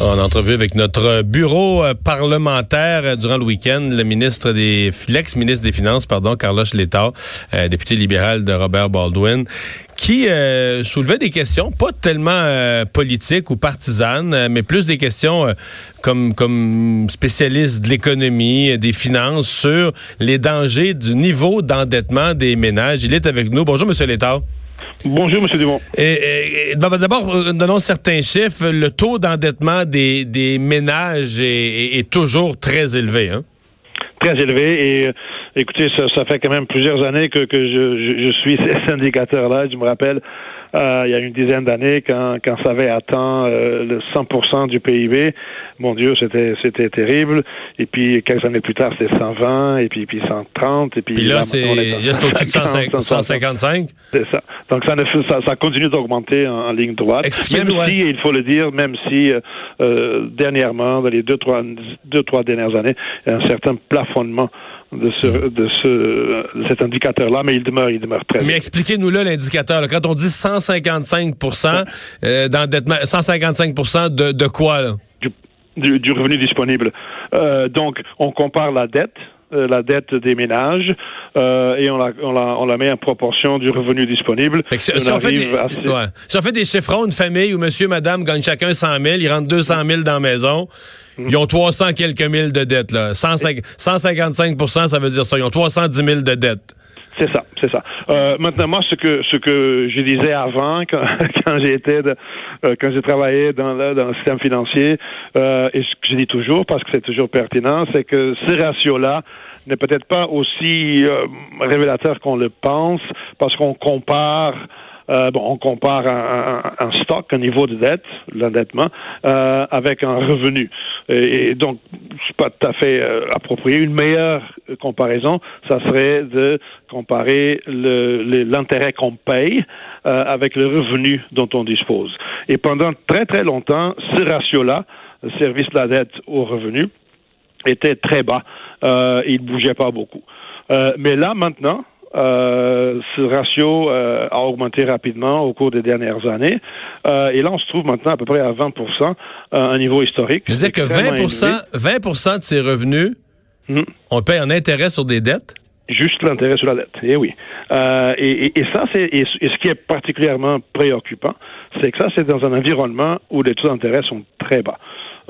En entrevue avec notre bureau euh, parlementaire euh, durant le week-end, le ministre des l'ex-ministre des Finances, pardon, Carlos euh, député libéral de Robert Baldwin, qui soulevait des questions pas tellement politiques ou partisanes, mais plus des questions comme comme spécialiste de l'économie, des finances sur les dangers du niveau d'endettement des ménages. Il est avec nous. Bonjour, Monsieur Letao. Bonjour, M. Dumont. Et, D'abord, euh, donnons certains chiffres. Le taux d'endettement des, des, ménages est, est, toujours très élevé. Hein? Très élevé. Et euh, écoutez, ça, ça, fait quand même plusieurs années que, que je, je, je suis ces indicateurs-là. Je me rappelle euh, il y a une dizaine d'années, quand, quand ça avait atteint euh, le 100% du PIB, mon Dieu, c'était c'était terrible. Et puis quelques années plus tard, c'était 120, et puis puis 130, et puis, puis là, c'est au-dessus de 155. C'est ça. Donc ça, ça, ça continue d'augmenter en, ligne droite. Même si, il faut le dire, même si euh, euh, dernièrement, dans les deux trois deux trois dernières années, il y a un certain plafonnement de ce, de ce cet indicateur-là, mais il demeure, il demeure très. Mais expliquez-nous là l'indicateur. Quand on dit 155 euh, d'endettement, 155% de, de quoi là? Du, du, revenu disponible. Euh, donc, on compare la dette la dette des ménages euh, et on la, on, la, on la met en proportion du revenu disponible. Si, on fait des, ouais. si on fait des chiffrons, une famille où monsieur, madame gagnent chacun 100 000, ils rentrent 200 000 dans la maison, ils ont 300 quelques mille de dettes. Là. 155% ça veut dire ça. Ils ont 310 000 de dettes. C'est ça, c'est ça. Euh, maintenant, moi, ce que ce que je disais avant, quand, quand j'étais, euh, quand j'ai travaillé dans le, dans le système financier, euh, et ce que je dis toujours parce que c'est toujours pertinent, c'est que ce ratio-là n'est peut-être pas aussi euh, révélateur qu'on le pense, parce qu'on compare euh, bon, on compare un, stock, un niveau de dette, l'endettement, euh, avec un revenu. Et, donc, c'est pas tout à fait euh, approprié. Une meilleure comparaison, ça serait de comparer l'intérêt qu'on paye euh, avec le revenu dont on dispose. Et pendant très très longtemps, ce ratio-là, le service de la dette au revenu, était très bas. Euh, il ne bougeait pas beaucoup. Euh, mais là, maintenant, euh, ce ratio euh, a augmenté rapidement au cours des dernières années. Euh, et là, on se trouve maintenant à peu près à 20 euh, un niveau historique. C'est-à-dire que 20 20 de ces revenus, hmm. on paye en intérêt sur des dettes? Juste l'intérêt sur la dette, eh oui. Euh, et, et, ça, c'est et, ce qui est particulièrement préoccupant, c'est que ça, c'est dans un environnement où les taux d'intérêt sont très bas.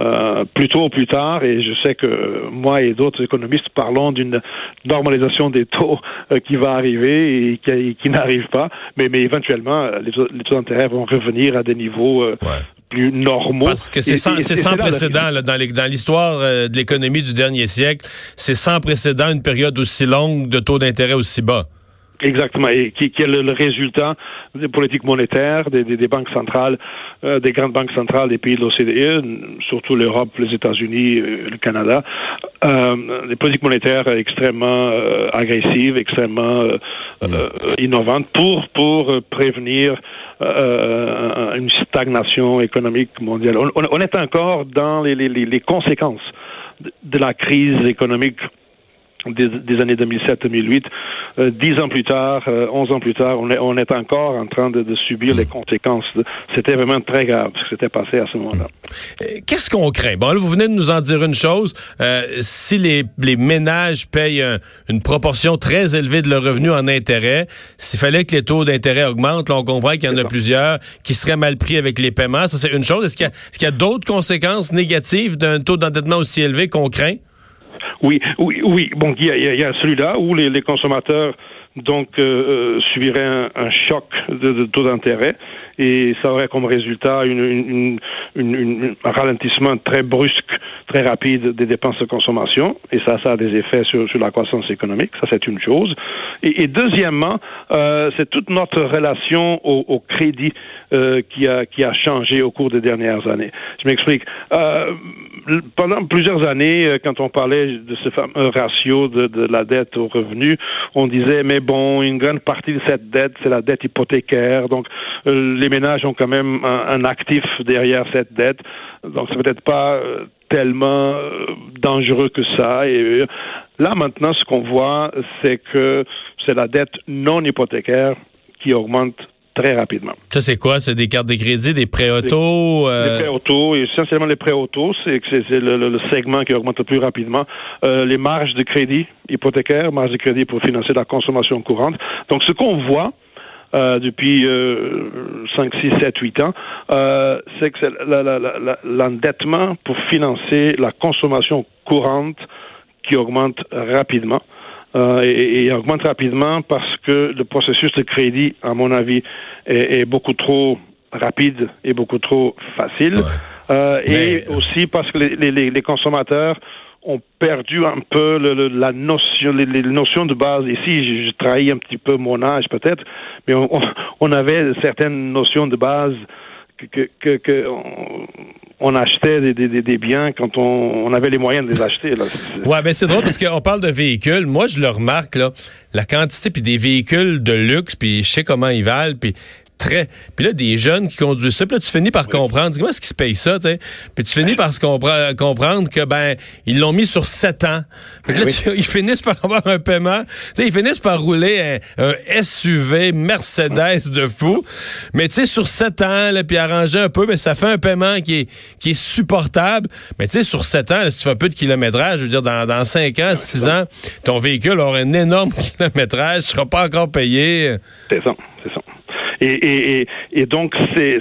Euh, plus tôt ou plus tard, et je sais que moi et d'autres économistes parlons d'une normalisation des taux euh, qui va arriver et qui, qui n'arrive pas, mais, mais éventuellement, euh, les, taux d'intérêt vont revenir à des niveaux plus normaux. Parce que c'est sans, sans précédent là, dans l'histoire de l'économie du dernier siècle. C'est sans précédent une période aussi longue de taux d'intérêt aussi bas. Exactement, et qui, qui, est le, résultat des politiques monétaires, des, des, des banques centrales, euh, des grandes banques centrales des pays de l'OCDE, surtout l'Europe, les États-Unis, euh, le Canada, euh, des politiques monétaires extrêmement euh, agressives, extrêmement innovantes pour pour prévenir une stagnation économique mondiale. On, on, est encore dans les, les, les conséquences de la crise économique des, années 2007-2008. Euh, dix ans plus tard, euh, onze ans plus tard, on est, on est encore en train de, subir les conséquences. C'était vraiment très grave ce qui s'était passé à ce moment-là. Euh, qu'est-ce qu'on craint? Bon, là, vous venez de nous en dire une chose. si les, les ménages payent une proportion très élevée de leur revenu en intérêt, s'il fallait que les taux d'intérêt augmentent, là, on comprend qu'il y en a plusieurs qui seraient mal pris avec les paiements. Ça, c'est une chose. Est-ce qu'il y a d'autres conséquences négatives d'un taux d'endettement aussi élevé qu'on craint? Oui, oui, oui. Bon, il y a, celui-là où les, consommateurs donc euh, euh subiraient un, choc de, taux d'intérêt et ça aurait comme résultat une, un ralentissement très brusque, très rapide des dépenses de consommation, et ça, ça a des effets sur, sur la croissance économique, ça c'est une chose. Et, deuxièmement, euh, c'est toute notre relation au, au crédit euh, qui, a, qui a changé au cours des dernières années. Je m'explique. Euh, pendant plusieurs années, euh, quand on parlait de ce fameux ratio de, de la dette au revenu, on disait, mais bon, une grande partie de cette dette, c'est la dette hypothécaire, donc euh, les ménages ont quand même un, un actif derrière cette dette, donc c'est peut-être pas tellement dangereux que ça. Et là, maintenant, ce qu'on voit, c'est que c'est la dette non hypothécaire qui augmente très rapidement. Ça, c'est quoi? C'est des cartes de crédit, des prêts auto? Euh... Des prêts auto, essentiellement les prêts auto, c'est le, le, segment qui augmente le plus rapidement. Euh, les marges de crédit hypothécaires, marges de crédit pour financer la consommation courante. Donc, ce qu'on voit, euh, depuis euh, 5, 6, 7, 8 ans, euh, c'est que l'endettement pour financer la consommation courante qui augmente rapidement. Euh, et, augmente rapidement parce que le processus de crédit, à mon avis, est, beaucoup trop rapide et beaucoup trop facile. Euh, et aussi parce que les, les, les, consommateurs ont perdu un peu le, la notion, les, les, notions de base. Ici, je, je trahis un petit peu mon âge peut-être, mais on, on, avait certaines notions de base que, que, que on, achetait des, des, des, biens quand on, on, avait les moyens de les acheter. Là. Ouais, ben c'est drôle parce qu'on parle de véhicules. Moi, je le remarque là, la quantité puis des véhicules de luxe, puis je sais comment ils valent, puis très. Puis là, des jeunes qui conduisent ça, puis là, tu finis par comprendre. Comment est-ce qu'ils se payent ça, tu sais? Puis tu finis par se comprendre que, ben, ils l'ont mis sur sept ans. Fait que là, ils finissent par avoir un paiement. Tu sais, ils finissent par rouler un, SUV Mercedes de fou. Mais tu sais, sur sept ans, là, puis arranger un peu, ben, ça fait un paiement qui est, qui est supportable. Mais tu sais, sur sept ans, si tu fais un peu de kilométrage, je veux dire, dans, dans cinq ans, six ans, ton véhicule aura un énorme kilométrage, tu seras pas encore payé. C'est ça, c'est ça. Et, et, et donc, c'est,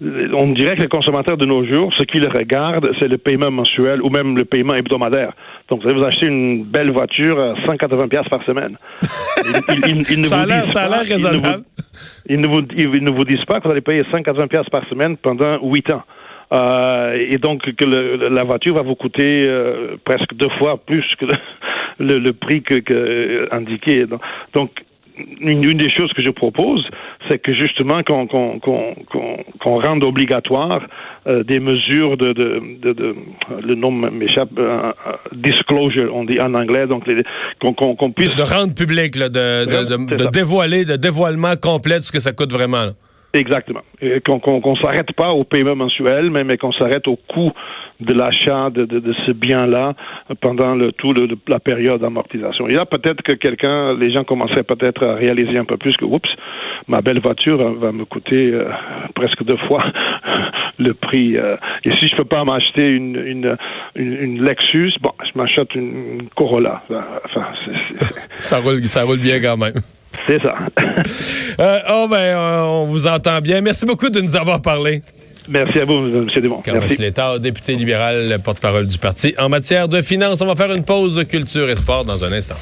on dirait que les consommateurs de nos jours, ce qu'ils regardent, c'est le paiement mensuel ou même le paiement hebdomadaire. Donc, vous allez vous acheter une belle voiture à 180 pièces par semaine. ça, a l'air, raisonnable. Ils ne, vous, ils ne vous disent pas que vous allez payer 180 pièces par semaine pendant 8 ans. Euh, et donc que le, la voiture va vous coûter euh, presque deux fois plus que le, le, prix que, que indiqué. Donc, une, des choses que je propose, c'est que justement qu'on qu'on qu'on rende obligatoire euh, des mesures de, de, de, de le nom m'échappe euh, euh, disclosure on dit en anglais donc qu'on puisse de rendre public là, de, dévoiler de dévoilement complet de ce que ça coûte vraiment. Là. Exactement. Qu'on qu'on s'arrête pas au paiement mensuel, mais, mais qu'on s'arrête au coût de l'achat de, de, de, ce bien-là pendant le tout le, la période d'amortisation. Et là, peut-être que quelqu'un, les gens commenceraient peut-être à réaliser un peu plus que, oups, ma belle voiture va me coûter euh, presque deux fois le prix. Euh. et si je peux pas m'acheter une, une, une, Lexus, bon, je m'achète une, Corolla. Enfin, ça roule, ça roule bien quand même. C'est ça. euh, oh ben, on vous entend bien. Merci beaucoup de nous avoir parlé. Merci à vous, M. Dumont. Carlos Létard, député libéral, porte-parole du parti. En matière de finances, on va faire une pause de culture et sport dans un instant.